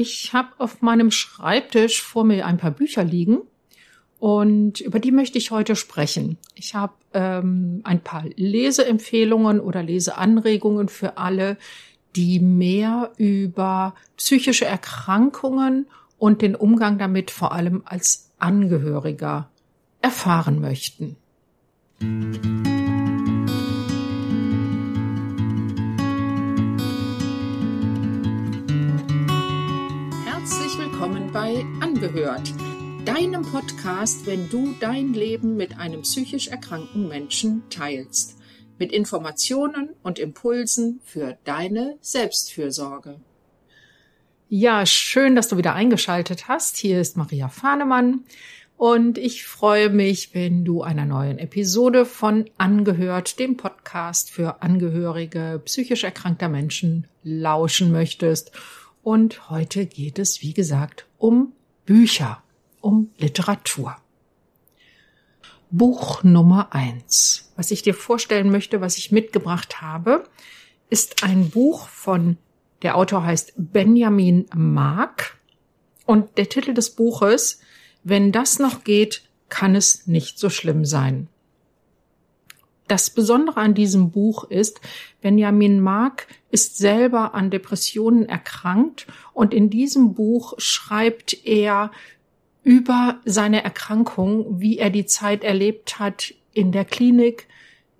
Ich habe auf meinem Schreibtisch vor mir ein paar Bücher liegen und über die möchte ich heute sprechen. Ich habe ähm, ein paar Leseempfehlungen oder Leseanregungen für alle, die mehr über psychische Erkrankungen und den Umgang damit vor allem als Angehöriger erfahren möchten. Herzlich bei Angehört, deinem Podcast, wenn du dein Leben mit einem psychisch erkrankten Menschen teilst, mit Informationen und Impulsen für deine Selbstfürsorge. Ja, schön, dass du wieder eingeschaltet hast. Hier ist Maria Fahnemann und ich freue mich, wenn du einer neuen Episode von Angehört, dem Podcast für Angehörige psychisch erkrankter Menschen, lauschen möchtest. Und heute geht es, wie gesagt, um Bücher um Literatur. Buch Nummer eins. Was ich dir vorstellen möchte, was ich mitgebracht habe, ist ein Buch von, der Autor heißt Benjamin Mark und der Titel des Buches, Wenn das noch geht, kann es nicht so schlimm sein. Das Besondere an diesem Buch ist, Benjamin Mark ist selber an Depressionen erkrankt und in diesem Buch schreibt er über seine Erkrankung, wie er die Zeit erlebt hat in der Klinik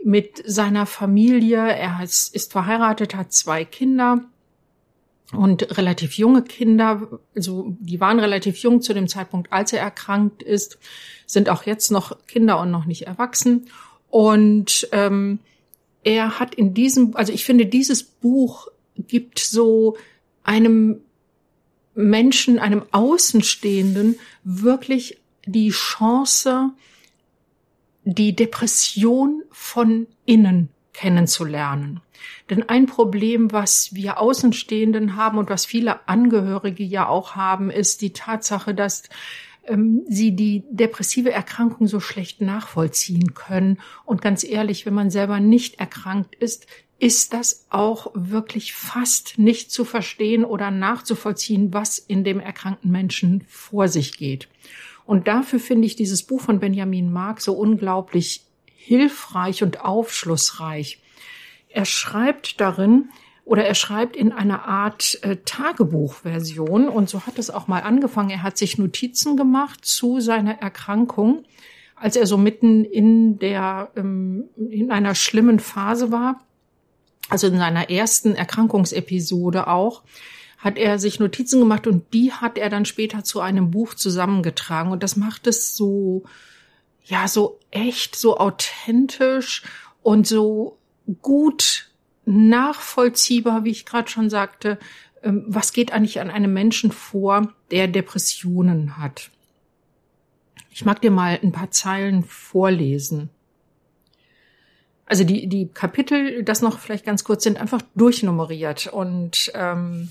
mit seiner Familie. Er ist verheiratet, hat zwei Kinder und relativ junge Kinder, also die waren relativ jung zu dem Zeitpunkt, als er erkrankt ist, sind auch jetzt noch Kinder und noch nicht erwachsen. Und ähm, er hat in diesem, also ich finde, dieses Buch gibt so einem Menschen, einem Außenstehenden wirklich die Chance, die Depression von innen kennenzulernen. Denn ein Problem, was wir Außenstehenden haben und was viele Angehörige ja auch haben, ist die Tatsache, dass ähm, sie die depressive Erkrankung so schlecht nachvollziehen können. Und ganz ehrlich, wenn man selber nicht erkrankt ist, ist das auch wirklich fast nicht zu verstehen oder nachzuvollziehen, was in dem erkrankten Menschen vor sich geht. Und dafür finde ich dieses Buch von Benjamin Mark so unglaublich hilfreich und aufschlussreich. Er schreibt darin, oder er schreibt in einer Art äh, Tagebuchversion und so hat es auch mal angefangen. Er hat sich Notizen gemacht zu seiner Erkrankung, als er so mitten in der ähm, in einer schlimmen Phase war also in seiner ersten Erkrankungsepisode auch, hat er sich Notizen gemacht und die hat er dann später zu einem Buch zusammengetragen. Und das macht es so, ja, so echt, so authentisch und so gut nachvollziehbar, wie ich gerade schon sagte, ähm, was geht eigentlich an einem Menschen vor, der Depressionen hat. Ich mag dir mal ein paar Zeilen vorlesen. Also die, die Kapitel, das noch vielleicht ganz kurz, sind einfach durchnummeriert. Und ähm,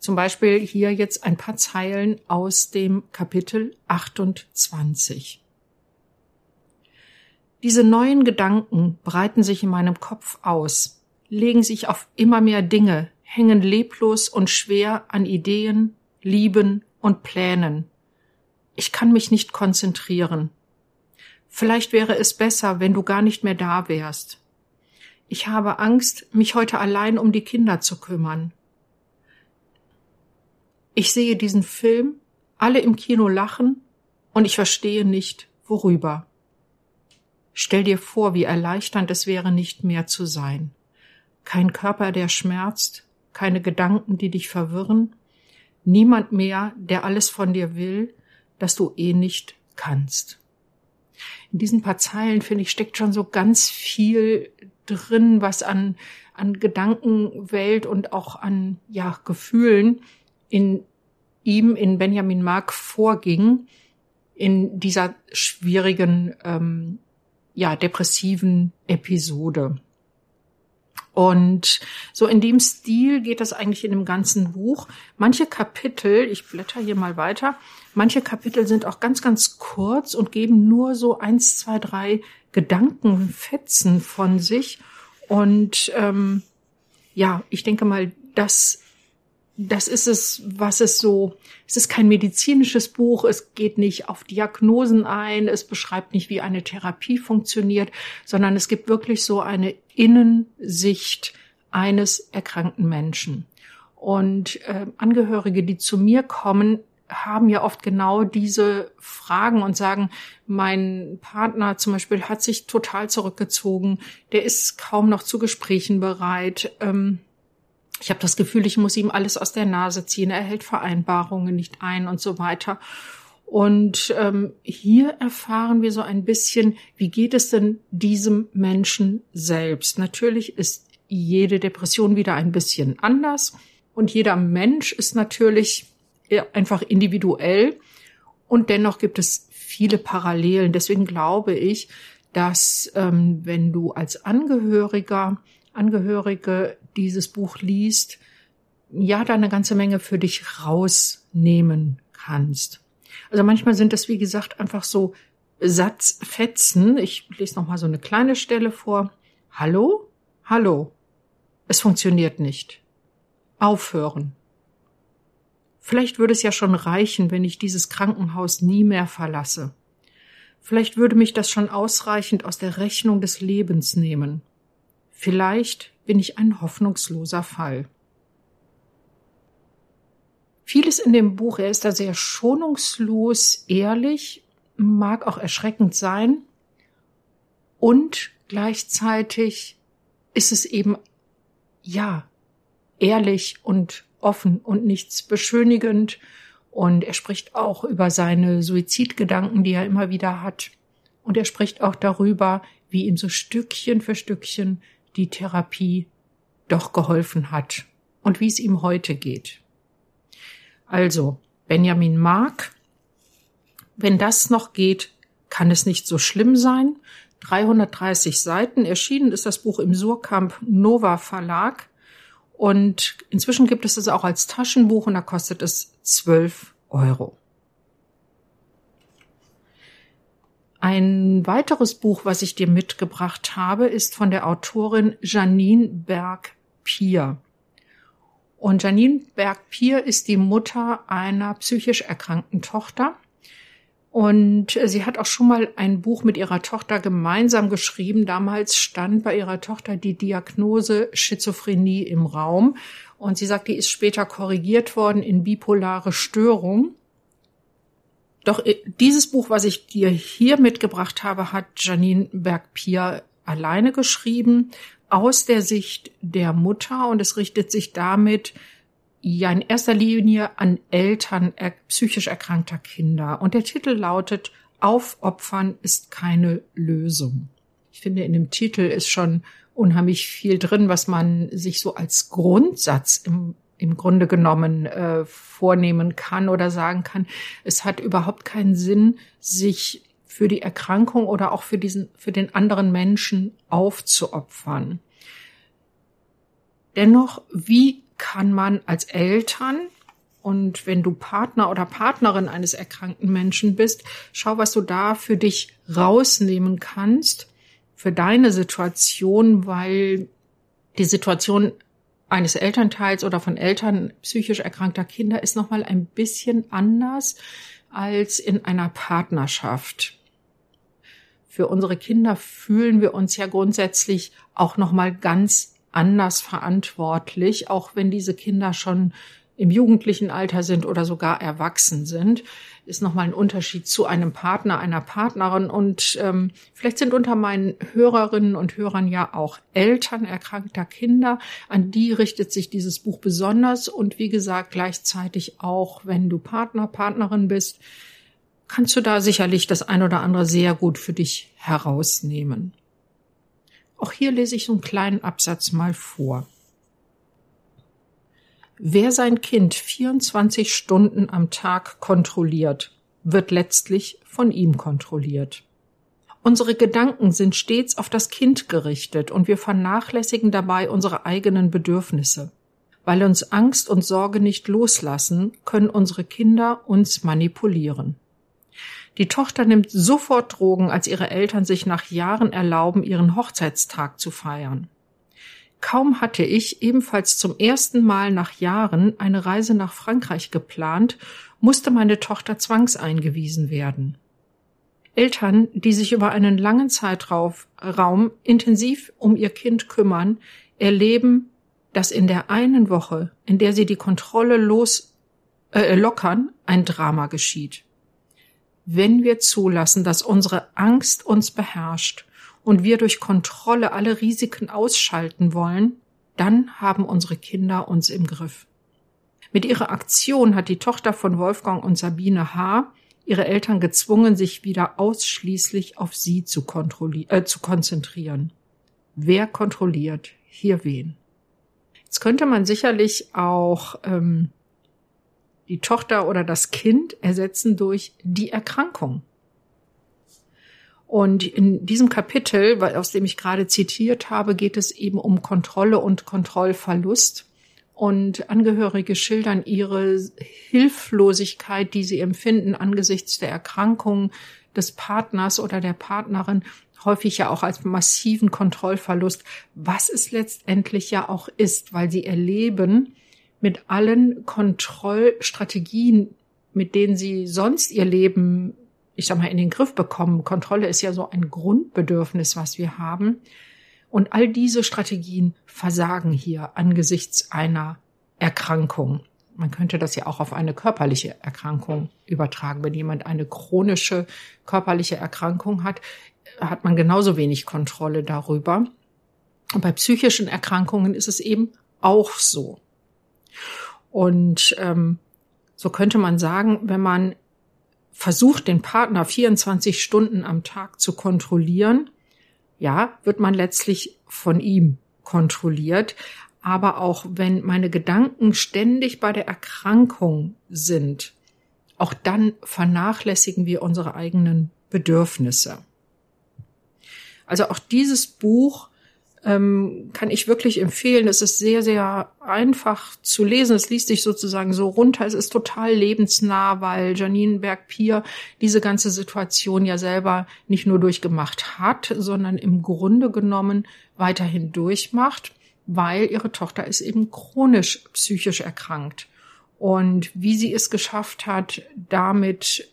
zum Beispiel hier jetzt ein paar Zeilen aus dem Kapitel 28. Diese neuen Gedanken breiten sich in meinem Kopf aus, legen sich auf immer mehr Dinge, hängen leblos und schwer an Ideen, Lieben und Plänen. Ich kann mich nicht konzentrieren. Vielleicht wäre es besser, wenn du gar nicht mehr da wärst. Ich habe Angst, mich heute allein um die Kinder zu kümmern. Ich sehe diesen Film, alle im Kino lachen, und ich verstehe nicht, worüber. Stell dir vor, wie erleichternd es wäre, nicht mehr zu sein. Kein Körper, der schmerzt, keine Gedanken, die dich verwirren, niemand mehr, der alles von dir will, das du eh nicht kannst in diesen paar Zeilen, finde ich, steckt schon so ganz viel drin, was an, an Gedankenwelt und auch an, ja, Gefühlen in ihm, in Benjamin Mark vorging, in dieser schwierigen, ähm, ja, depressiven Episode. Und so in dem Stil geht das eigentlich in dem ganzen Buch. Manche Kapitel, ich blätter hier mal weiter, manche Kapitel sind auch ganz, ganz kurz und geben nur so eins, zwei, drei Gedankenfetzen von sich. Und ähm, ja, ich denke mal, das das ist es, was es so, es ist kein medizinisches Buch, es geht nicht auf Diagnosen ein, es beschreibt nicht, wie eine Therapie funktioniert, sondern es gibt wirklich so eine Innensicht eines erkrankten Menschen. Und äh, Angehörige, die zu mir kommen, haben ja oft genau diese Fragen und sagen, mein Partner zum Beispiel hat sich total zurückgezogen, der ist kaum noch zu Gesprächen bereit. Ähm, ich habe das Gefühl, ich muss ihm alles aus der Nase ziehen, er hält Vereinbarungen nicht ein und so weiter. Und ähm, hier erfahren wir so ein bisschen, wie geht es denn diesem Menschen selbst? Natürlich ist jede Depression wieder ein bisschen anders und jeder Mensch ist natürlich einfach individuell und dennoch gibt es viele Parallelen. Deswegen glaube ich, dass ähm, wenn du als Angehöriger, Angehörige dieses Buch liest, ja, da eine ganze Menge für dich rausnehmen kannst. Also manchmal sind das, wie gesagt, einfach so Satzfetzen. Ich lese noch mal so eine kleine Stelle vor. Hallo? Hallo. Es funktioniert nicht. Aufhören. Vielleicht würde es ja schon reichen, wenn ich dieses Krankenhaus nie mehr verlasse. Vielleicht würde mich das schon ausreichend aus der Rechnung des Lebens nehmen. Vielleicht bin ich ein hoffnungsloser Fall. Vieles in dem Buch, er ist da sehr schonungslos, ehrlich, mag auch erschreckend sein und gleichzeitig ist es eben, ja, ehrlich und offen und nichts beschönigend. Und er spricht auch über seine Suizidgedanken, die er immer wieder hat. Und er spricht auch darüber, wie ihm so Stückchen für Stückchen die Therapie doch geholfen hat und wie es ihm heute geht. Also, Benjamin Mark, wenn das noch geht, kann es nicht so schlimm sein. 330 Seiten. Erschienen ist das Buch im Surkamp Nova Verlag. Und inzwischen gibt es es auch als Taschenbuch und da kostet es 12 Euro. Ein weiteres Buch, was ich dir mitgebracht habe, ist von der Autorin Janine Berg-Pier. Und Janine Berg-Pier ist die Mutter einer psychisch erkrankten Tochter. Und sie hat auch schon mal ein Buch mit ihrer Tochter gemeinsam geschrieben. Damals stand bei ihrer Tochter die Diagnose Schizophrenie im Raum. Und sie sagt, die ist später korrigiert worden in bipolare Störung. Doch äh, dieses Buch, was ich dir hier mitgebracht habe, hat Janine Berg-Pier alleine geschrieben, aus der Sicht der Mutter. Und es richtet sich damit ja in erster Linie an Eltern psychisch erkrankter Kinder. Und der Titel lautet Aufopfern ist keine Lösung. Ich finde, in dem Titel ist schon unheimlich viel drin, was man sich so als Grundsatz im, im Grunde genommen äh, vornehmen kann oder sagen kann. Es hat überhaupt keinen Sinn, sich für die Erkrankung oder auch für diesen, für den anderen Menschen aufzuopfern. Dennoch, wie kann man als Eltern und wenn du Partner oder Partnerin eines erkrankten Menschen bist, schau, was du da für dich rausnehmen kannst, für deine Situation, weil die Situation eines Elternteils oder von Eltern psychisch erkrankter Kinder ist nochmal ein bisschen anders als in einer Partnerschaft. Für unsere Kinder fühlen wir uns ja grundsätzlich auch nochmal ganz anders verantwortlich, auch wenn diese Kinder schon im jugendlichen Alter sind oder sogar erwachsen sind, ist nochmal ein Unterschied zu einem Partner, einer Partnerin. Und ähm, vielleicht sind unter meinen Hörerinnen und Hörern ja auch Eltern erkrankter Kinder. An die richtet sich dieses Buch besonders. Und wie gesagt, gleichzeitig auch, wenn du Partner, Partnerin bist, kannst du da sicherlich das ein oder andere sehr gut für dich herausnehmen. Auch hier lese ich so einen kleinen Absatz mal vor. Wer sein Kind 24 Stunden am Tag kontrolliert, wird letztlich von ihm kontrolliert. Unsere Gedanken sind stets auf das Kind gerichtet und wir vernachlässigen dabei unsere eigenen Bedürfnisse. Weil uns Angst und Sorge nicht loslassen, können unsere Kinder uns manipulieren. Die Tochter nimmt sofort Drogen, als ihre Eltern sich nach Jahren erlauben, ihren Hochzeitstag zu feiern. Kaum hatte ich ebenfalls zum ersten Mal nach Jahren eine Reise nach Frankreich geplant, musste meine Tochter zwangseingewiesen werden. Eltern, die sich über einen langen Zeitraum intensiv um ihr Kind kümmern, erleben, dass in der einen Woche, in der sie die Kontrolle los äh, lockern, ein Drama geschieht. Wenn wir zulassen, dass unsere Angst uns beherrscht und wir durch Kontrolle alle Risiken ausschalten wollen, dann haben unsere Kinder uns im Griff. Mit ihrer Aktion hat die Tochter von Wolfgang und Sabine H. ihre Eltern gezwungen, sich wieder ausschließlich auf sie zu, äh, zu konzentrieren. Wer kontrolliert hier wen? Jetzt könnte man sicherlich auch ähm, die Tochter oder das Kind ersetzen durch die Erkrankung. Und in diesem Kapitel, aus dem ich gerade zitiert habe, geht es eben um Kontrolle und Kontrollverlust. Und Angehörige schildern ihre Hilflosigkeit, die sie empfinden angesichts der Erkrankung des Partners oder der Partnerin, häufig ja auch als massiven Kontrollverlust, was es letztendlich ja auch ist, weil sie erleben, mit allen Kontrollstrategien, mit denen sie sonst ihr Leben ich sag mal, in den Griff bekommen. Kontrolle ist ja so ein Grundbedürfnis, was wir haben. Und all diese Strategien versagen hier angesichts einer Erkrankung. Man könnte das ja auch auf eine körperliche Erkrankung übertragen. Wenn jemand eine chronische körperliche Erkrankung hat, hat man genauso wenig Kontrolle darüber. Und bei psychischen Erkrankungen ist es eben auch so. Und ähm, so könnte man sagen, wenn man versucht, den Partner 24 Stunden am Tag zu kontrollieren, ja, wird man letztlich von ihm kontrolliert. Aber auch wenn meine Gedanken ständig bei der Erkrankung sind, auch dann vernachlässigen wir unsere eigenen Bedürfnisse. Also auch dieses Buch ähm, kann ich wirklich empfehlen. Es ist sehr, sehr einfach zu lesen. Es liest sich sozusagen so runter. Es ist total lebensnah, weil Janine Berg-Pier diese ganze Situation ja selber nicht nur durchgemacht hat, sondern im Grunde genommen weiterhin durchmacht, weil ihre Tochter ist eben chronisch psychisch erkrankt. Und wie sie es geschafft hat, damit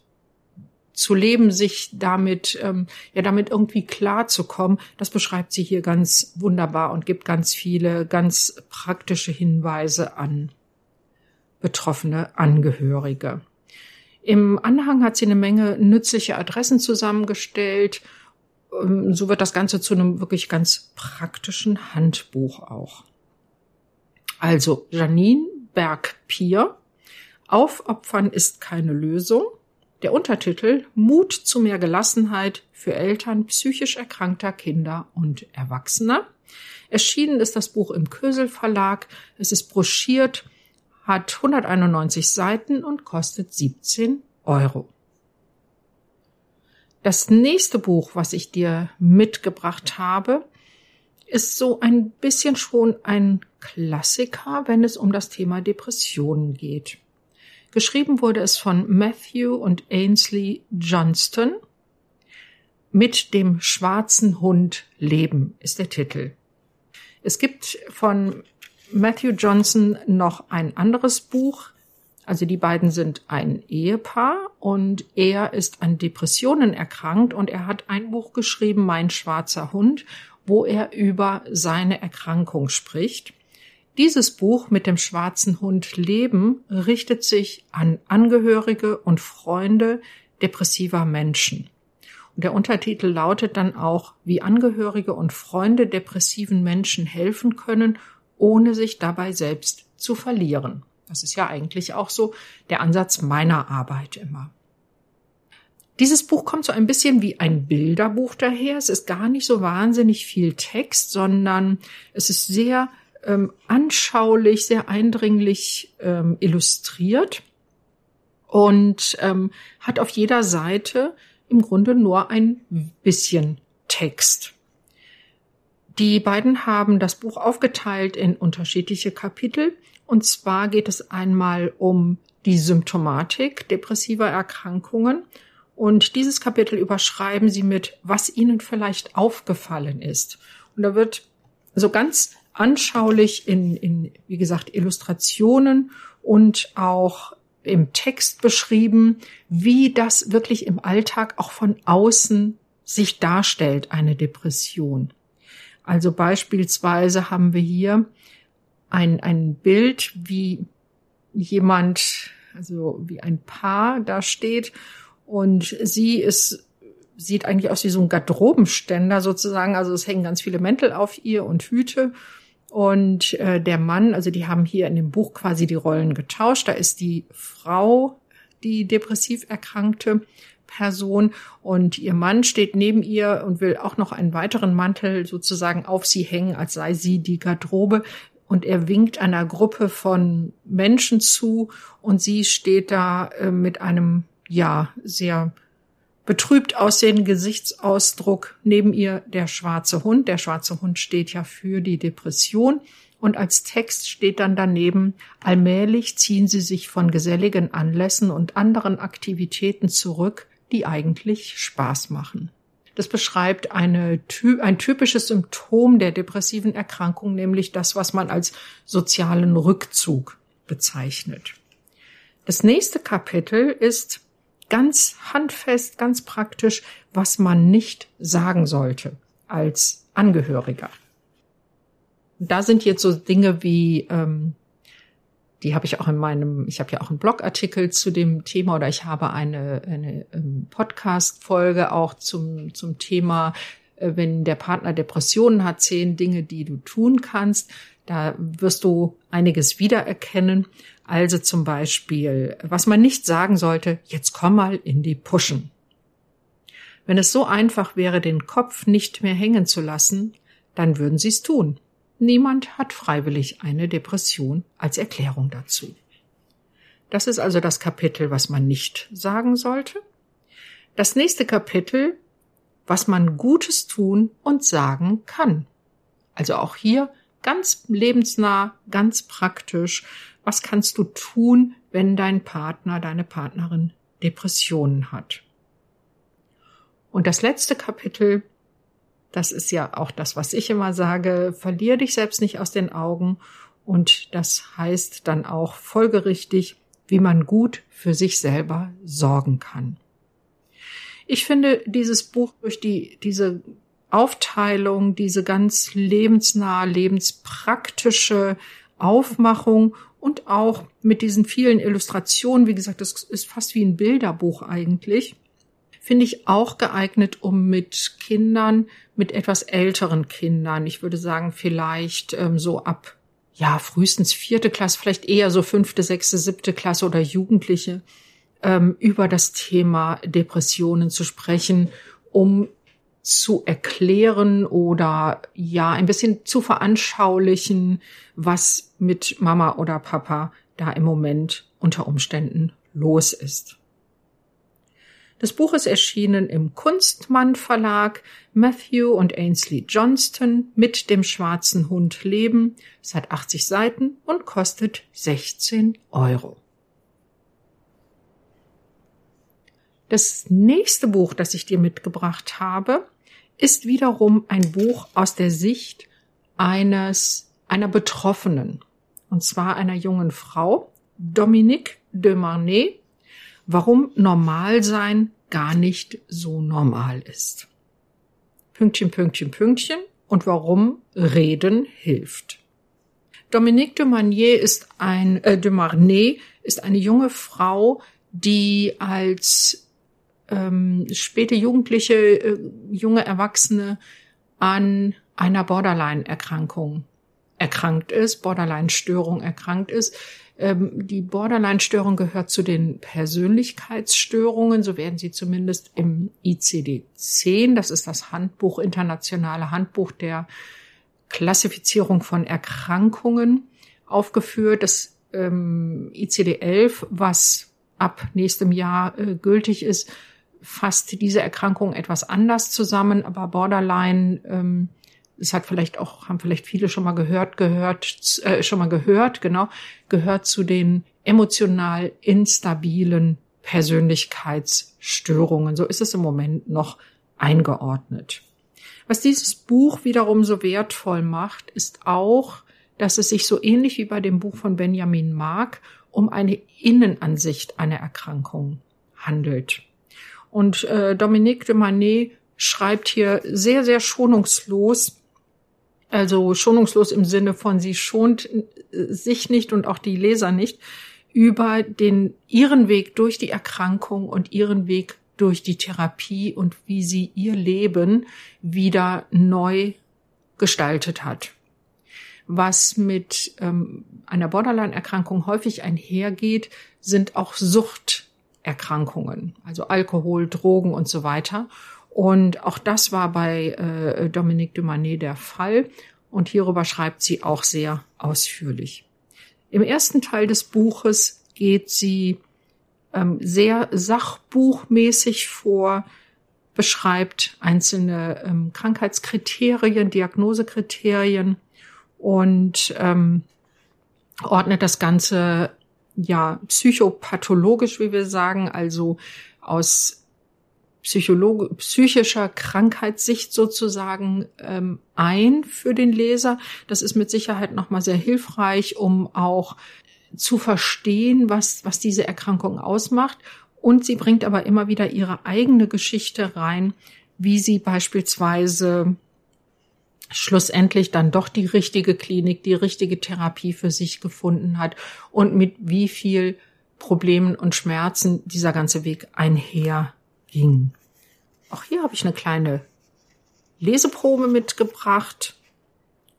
zu leben, sich damit, ähm, ja, damit irgendwie klar zu kommen, das beschreibt sie hier ganz wunderbar und gibt ganz viele ganz praktische Hinweise an betroffene Angehörige. Im Anhang hat sie eine Menge nützliche Adressen zusammengestellt. Ähm, so wird das Ganze zu einem wirklich ganz praktischen Handbuch auch. Also Janine Berg-Pier. Aufopfern ist keine Lösung. Der Untertitel Mut zu mehr Gelassenheit für Eltern psychisch erkrankter Kinder und Erwachsener. Erschienen ist das Buch im Kösel Verlag. Es ist broschiert, hat 191 Seiten und kostet 17 Euro. Das nächste Buch, was ich dir mitgebracht habe, ist so ein bisschen schon ein Klassiker, wenn es um das Thema Depressionen geht. Geschrieben wurde es von Matthew und Ainsley Johnston. Mit dem schwarzen Hund leben ist der Titel. Es gibt von Matthew Johnson noch ein anderes Buch. Also die beiden sind ein Ehepaar und er ist an Depressionen erkrankt und er hat ein Buch geschrieben, Mein schwarzer Hund, wo er über seine Erkrankung spricht. Dieses Buch mit dem schwarzen Hund Leben richtet sich an Angehörige und Freunde depressiver Menschen. Und der Untertitel lautet dann auch, wie Angehörige und Freunde depressiven Menschen helfen können, ohne sich dabei selbst zu verlieren. Das ist ja eigentlich auch so der Ansatz meiner Arbeit immer. Dieses Buch kommt so ein bisschen wie ein Bilderbuch daher. Es ist gar nicht so wahnsinnig viel Text, sondern es ist sehr ähm, anschaulich, sehr eindringlich ähm, illustriert und ähm, hat auf jeder Seite im Grunde nur ein bisschen Text. Die beiden haben das Buch aufgeteilt in unterschiedliche Kapitel. Und zwar geht es einmal um die Symptomatik depressiver Erkrankungen. Und dieses Kapitel überschreiben sie mit, was ihnen vielleicht aufgefallen ist. Und da wird so ganz anschaulich in, in, wie gesagt, Illustrationen und auch im Text beschrieben, wie das wirklich im Alltag auch von außen sich darstellt, eine Depression. Also beispielsweise haben wir hier ein, ein Bild, wie jemand, also wie ein Paar da steht und sie ist, sieht eigentlich aus wie so ein Garderobenständer sozusagen. Also es hängen ganz viele Mäntel auf ihr und Hüte. Und äh, der Mann, also die haben hier in dem Buch quasi die Rollen getauscht. Da ist die Frau, die depressiv erkrankte Person und ihr Mann steht neben ihr und will auch noch einen weiteren Mantel sozusagen auf sie hängen, als sei sie die Garderobe. Und er winkt einer Gruppe von Menschen zu und sie steht da äh, mit einem, ja, sehr betrübt aussehenden Gesichtsausdruck. Neben ihr der schwarze Hund. Der schwarze Hund steht ja für die Depression. Und als Text steht dann daneben, allmählich ziehen sie sich von geselligen Anlässen und anderen Aktivitäten zurück, die eigentlich Spaß machen. Das beschreibt eine, ein typisches Symptom der depressiven Erkrankung, nämlich das, was man als sozialen Rückzug bezeichnet. Das nächste Kapitel ist ganz handfest, ganz praktisch, was man nicht sagen sollte als Angehöriger. Da sind jetzt so Dinge wie ähm, die habe ich auch in meinem, ich habe ja auch einen Blogartikel zu dem Thema oder ich habe eine, eine ähm, Podcast-Folge auch zum, zum Thema, äh, wenn der Partner Depressionen hat, zehn Dinge, die du tun kannst. Da wirst du einiges wiedererkennen. Also zum Beispiel, was man nicht sagen sollte, jetzt komm mal in die Puschen. Wenn es so einfach wäre, den Kopf nicht mehr hängen zu lassen, dann würden sie es tun. Niemand hat freiwillig eine Depression als Erklärung dazu. Das ist also das Kapitel, was man nicht sagen sollte. Das nächste Kapitel, was man Gutes tun und sagen kann. Also auch hier ganz lebensnah, ganz praktisch. Was kannst du tun, wenn dein Partner, deine Partnerin Depressionen hat? Und das letzte Kapitel, das ist ja auch das, was ich immer sage. Verlier dich selbst nicht aus den Augen. Und das heißt dann auch folgerichtig, wie man gut für sich selber sorgen kann. Ich finde dieses Buch durch die, diese Aufteilung, diese ganz lebensnahe, lebenspraktische Aufmachung und auch mit diesen vielen Illustrationen, wie gesagt, das ist fast wie ein Bilderbuch eigentlich, finde ich auch geeignet, um mit Kindern, mit etwas älteren Kindern, ich würde sagen vielleicht ähm, so ab, ja, frühestens vierte Klasse, vielleicht eher so fünfte, sechste, siebte Klasse oder Jugendliche, ähm, über das Thema Depressionen zu sprechen, um zu erklären oder ja, ein bisschen zu veranschaulichen, was mit Mama oder Papa da im Moment unter Umständen los ist. Das Buch ist erschienen im Kunstmann Verlag. Matthew und Ainsley Johnston mit dem schwarzen Hund leben. Es hat 80 Seiten und kostet 16 Euro. Das nächste Buch, das ich dir mitgebracht habe, ist wiederum ein Buch aus der Sicht eines, einer Betroffenen. Und zwar einer jungen Frau, Dominique de Marnay, warum Normalsein gar nicht so normal ist. Pünktchen, Pünktchen, Pünktchen und warum Reden hilft. Dominique de Marnier ist ein, äh, de Marnay ist eine junge Frau, die als ähm, späte Jugendliche, äh, junge Erwachsene an einer Borderline-Erkrankung erkrankt ist, Borderline-Störung erkrankt ist. Ähm, die Borderline-Störung gehört zu den Persönlichkeitsstörungen, so werden sie zumindest im ICD-10, das ist das Handbuch, internationale Handbuch der Klassifizierung von Erkrankungen, aufgeführt. Das ähm, ICD-11, was ab nächstem Jahr äh, gültig ist, fasst diese Erkrankung etwas anders zusammen, aber Borderline ähm, es hat vielleicht auch, haben vielleicht viele schon mal gehört, gehört, äh, schon mal gehört, genau, gehört zu den emotional instabilen Persönlichkeitsstörungen. So ist es im Moment noch eingeordnet. Was dieses Buch wiederum so wertvoll macht, ist auch, dass es sich so ähnlich wie bei dem Buch von Benjamin Mark um eine Innenansicht einer Erkrankung handelt. Und äh, Dominique de Manet schreibt hier sehr, sehr schonungslos, also schonungslos im Sinne von sie schont äh, sich nicht und auch die Leser nicht, über den, ihren Weg durch die Erkrankung und ihren Weg durch die Therapie und wie sie ihr Leben wieder neu gestaltet hat. Was mit ähm, einer Borderline-Erkrankung häufig einhergeht, sind auch Suchterkrankungen, also Alkohol, Drogen und so weiter. Und auch das war bei äh, Dominique de Manet der Fall. Und hierüber schreibt sie auch sehr ausführlich. Im ersten Teil des Buches geht sie ähm, sehr sachbuchmäßig vor, beschreibt einzelne ähm, Krankheitskriterien, Diagnosekriterien und ähm, ordnet das Ganze ja psychopathologisch, wie wir sagen, also aus Psychologe, psychischer Krankheitssicht sozusagen ähm, ein für den Leser. Das ist mit Sicherheit nochmal sehr hilfreich, um auch zu verstehen, was, was diese Erkrankung ausmacht. Und sie bringt aber immer wieder ihre eigene Geschichte rein, wie sie beispielsweise schlussendlich dann doch die richtige Klinik, die richtige Therapie für sich gefunden hat und mit wie viel Problemen und Schmerzen dieser ganze Weg einherging. Auch hier habe ich eine kleine Leseprobe mitgebracht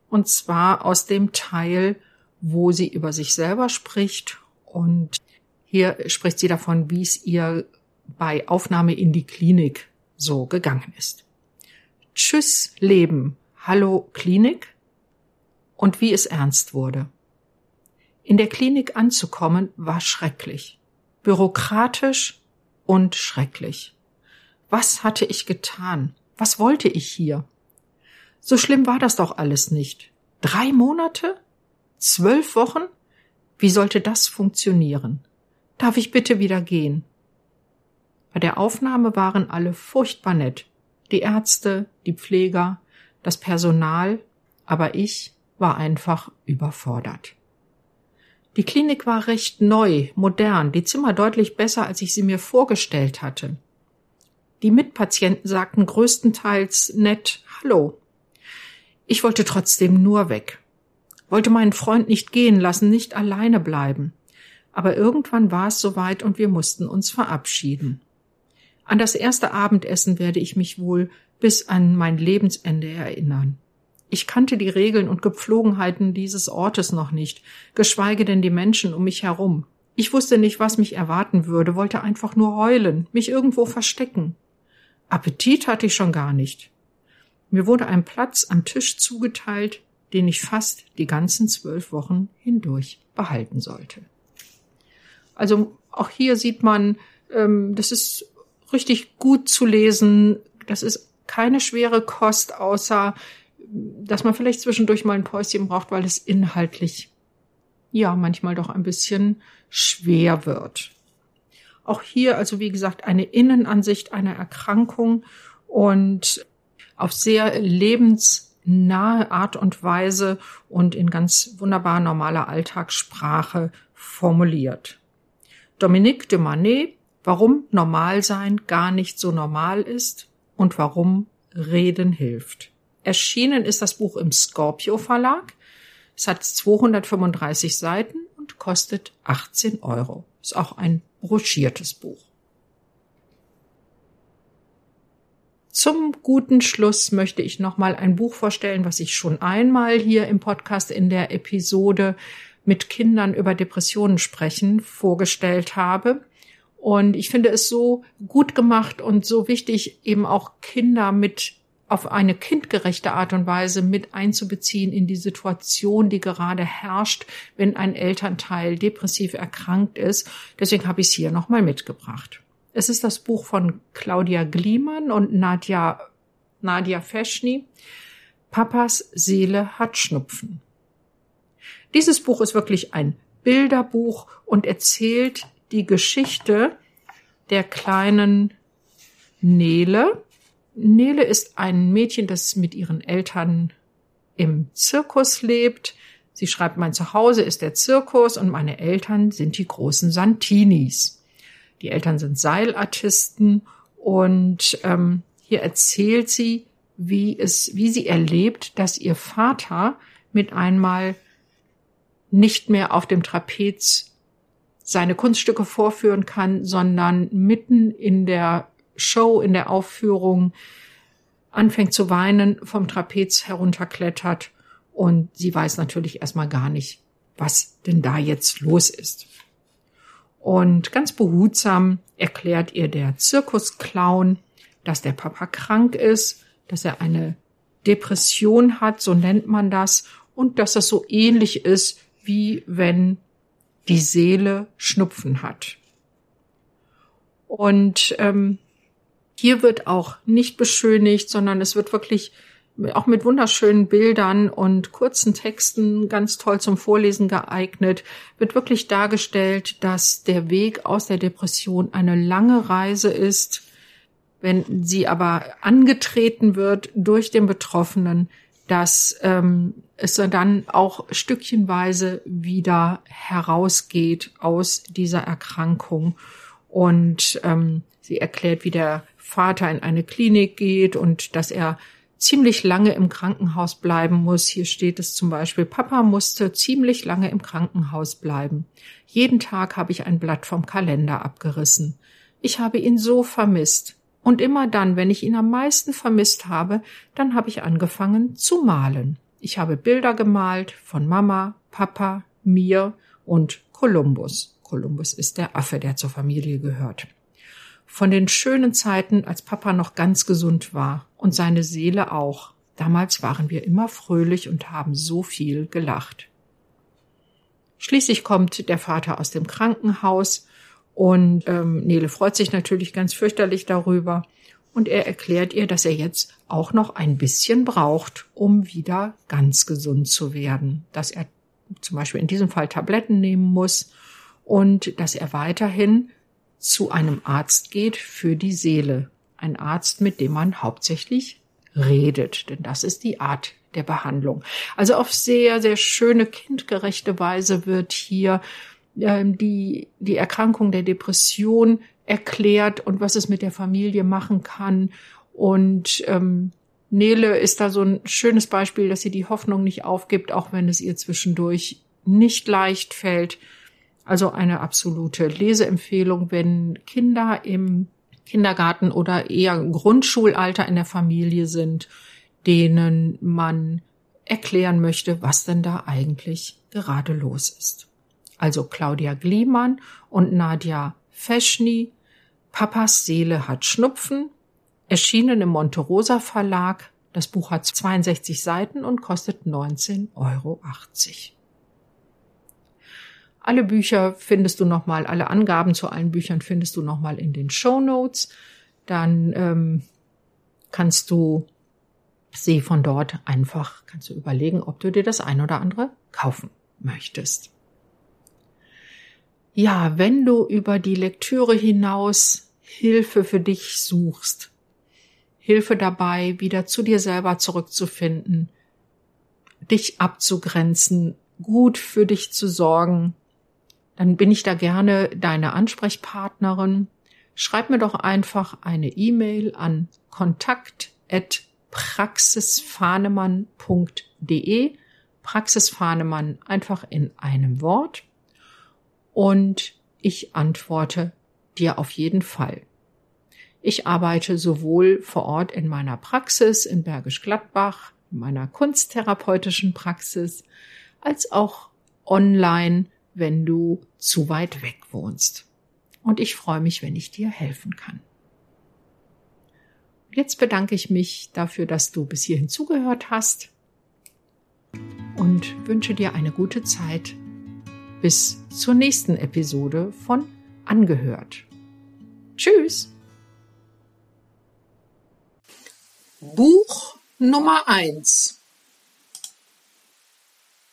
und zwar aus dem Teil, wo sie über sich selber spricht und hier spricht sie davon, wie es ihr bei Aufnahme in die Klinik so gegangen ist. Tschüss Leben, Hallo Klinik und wie es ernst wurde. In der Klinik anzukommen war schrecklich, bürokratisch und schrecklich. Was hatte ich getan? Was wollte ich hier? So schlimm war das doch alles nicht. Drei Monate? Zwölf Wochen? Wie sollte das funktionieren? Darf ich bitte wieder gehen? Bei der Aufnahme waren alle furchtbar nett. Die Ärzte, die Pfleger, das Personal, aber ich war einfach überfordert. Die Klinik war recht neu, modern, die Zimmer deutlich besser, als ich sie mir vorgestellt hatte. Die Mitpatienten sagten größtenteils nett Hallo. Ich wollte trotzdem nur weg, wollte meinen Freund nicht gehen lassen, nicht alleine bleiben. Aber irgendwann war es soweit und wir mussten uns verabschieden. An das erste Abendessen werde ich mich wohl bis an mein Lebensende erinnern. Ich kannte die Regeln und Gepflogenheiten dieses Ortes noch nicht, geschweige denn die Menschen um mich herum. Ich wusste nicht, was mich erwarten würde, wollte einfach nur heulen, mich irgendwo verstecken. Appetit hatte ich schon gar nicht. Mir wurde ein Platz am Tisch zugeteilt, den ich fast die ganzen zwölf Wochen hindurch behalten sollte. Also auch hier sieht man, ähm, das ist richtig gut zu lesen. Das ist keine schwere Kost, außer dass man vielleicht zwischendurch mal ein Päuschen braucht, weil es inhaltlich ja manchmal doch ein bisschen schwer wird. Auch hier, also wie gesagt, eine Innenansicht einer Erkrankung und auf sehr lebensnahe Art und Weise und in ganz wunderbar normaler Alltagssprache formuliert. Dominique de Manet, warum Normalsein gar nicht so normal ist und warum Reden hilft. Erschienen ist das Buch im Scorpio Verlag. Es hat 235 Seiten und kostet 18 Euro. Ist auch ein broschiertes Buch. Zum guten Schluss möchte ich nochmal ein Buch vorstellen, was ich schon einmal hier im Podcast in der Episode mit Kindern über Depressionen sprechen vorgestellt habe. Und ich finde es so gut gemacht und so wichtig, eben auch Kinder mit auf eine kindgerechte Art und Weise mit einzubeziehen in die Situation, die gerade herrscht, wenn ein Elternteil depressiv erkrankt ist. Deswegen habe ich es hier nochmal mitgebracht. Es ist das Buch von Claudia Gliemann und Nadja, Nadia Feschny. Papas Seele hat Schnupfen. Dieses Buch ist wirklich ein Bilderbuch und erzählt die Geschichte der kleinen Nele. Nele ist ein Mädchen, das mit ihren Eltern im Zirkus lebt. Sie schreibt, mein Zuhause ist der Zirkus und meine Eltern sind die großen Santinis. Die Eltern sind Seilartisten und ähm, hier erzählt sie, wie es, wie sie erlebt, dass ihr Vater mit einmal nicht mehr auf dem Trapez seine Kunststücke vorführen kann, sondern mitten in der Show, in der Aufführung anfängt zu weinen, vom Trapez herunterklettert und sie weiß natürlich erstmal gar nicht, was denn da jetzt los ist. Und ganz behutsam erklärt ihr der Zirkusclown, dass der Papa krank ist, dass er eine Depression hat, so nennt man das, und dass das so ähnlich ist, wie wenn die Seele Schnupfen hat. Und ähm, hier wird auch nicht beschönigt, sondern es wird wirklich auch mit wunderschönen Bildern und kurzen Texten ganz toll zum Vorlesen geeignet, wird wirklich dargestellt, dass der Weg aus der Depression eine lange Reise ist, wenn sie aber angetreten wird durch den Betroffenen, dass ähm, es dann auch stückchenweise wieder herausgeht aus dieser Erkrankung. Und ähm, sie erklärt, wie der Vater in eine Klinik geht und dass er ziemlich lange im Krankenhaus bleiben muss. Hier steht es zum Beispiel, Papa musste ziemlich lange im Krankenhaus bleiben. Jeden Tag habe ich ein Blatt vom Kalender abgerissen. Ich habe ihn so vermisst. Und immer dann, wenn ich ihn am meisten vermisst habe, dann habe ich angefangen zu malen. Ich habe Bilder gemalt von Mama, Papa, mir und Kolumbus. Kolumbus ist der Affe, der zur Familie gehört. Von den schönen Zeiten, als Papa noch ganz gesund war und seine Seele auch. Damals waren wir immer fröhlich und haben so viel gelacht. Schließlich kommt der Vater aus dem Krankenhaus und ähm, Nele freut sich natürlich ganz fürchterlich darüber. Und er erklärt ihr, dass er jetzt auch noch ein bisschen braucht, um wieder ganz gesund zu werden. Dass er zum Beispiel in diesem Fall Tabletten nehmen muss und dass er weiterhin zu einem Arzt geht für die Seele. Ein Arzt, mit dem man hauptsächlich redet, denn das ist die Art der Behandlung. Also auf sehr, sehr schöne, kindgerechte Weise wird hier die, die Erkrankung der Depression erklärt und was es mit der Familie machen kann. Und ähm, Nele ist da so ein schönes Beispiel, dass sie die Hoffnung nicht aufgibt, auch wenn es ihr zwischendurch nicht leicht fällt. Also eine absolute Leseempfehlung, wenn Kinder im Kindergarten oder eher Grundschulalter in der Familie sind, denen man erklären möchte, was denn da eigentlich gerade los ist also Claudia Gliemann und Nadja Feschny. Papas Seele hat Schnupfen, erschienen im Monte Rosa Verlag. Das Buch hat 62 Seiten und kostet 19,80 Euro. Alle Bücher findest du nochmal, alle Angaben zu allen Büchern findest du nochmal in den Show Notes. Dann ähm, kannst du sie von dort einfach, kannst du überlegen, ob du dir das ein oder andere kaufen möchtest. Ja, wenn du über die Lektüre hinaus Hilfe für dich suchst, Hilfe dabei, wieder zu dir selber zurückzufinden, dich abzugrenzen, gut für dich zu sorgen, dann bin ich da gerne deine Ansprechpartnerin. Schreib mir doch einfach eine E-Mail an kontakt@praxisfahnemann.de. Praxisfahnemann einfach in einem Wort und ich antworte dir auf jeden Fall. Ich arbeite sowohl vor Ort in meiner Praxis in Bergisch Gladbach, in meiner kunsttherapeutischen Praxis, als auch online, wenn du zu weit weg wohnst. Und ich freue mich, wenn ich dir helfen kann. Jetzt bedanke ich mich dafür, dass du bis hierhin zugehört hast und wünsche dir eine gute Zeit bis zur nächsten Episode von Angehört. Tschüss! Buch Nummer eins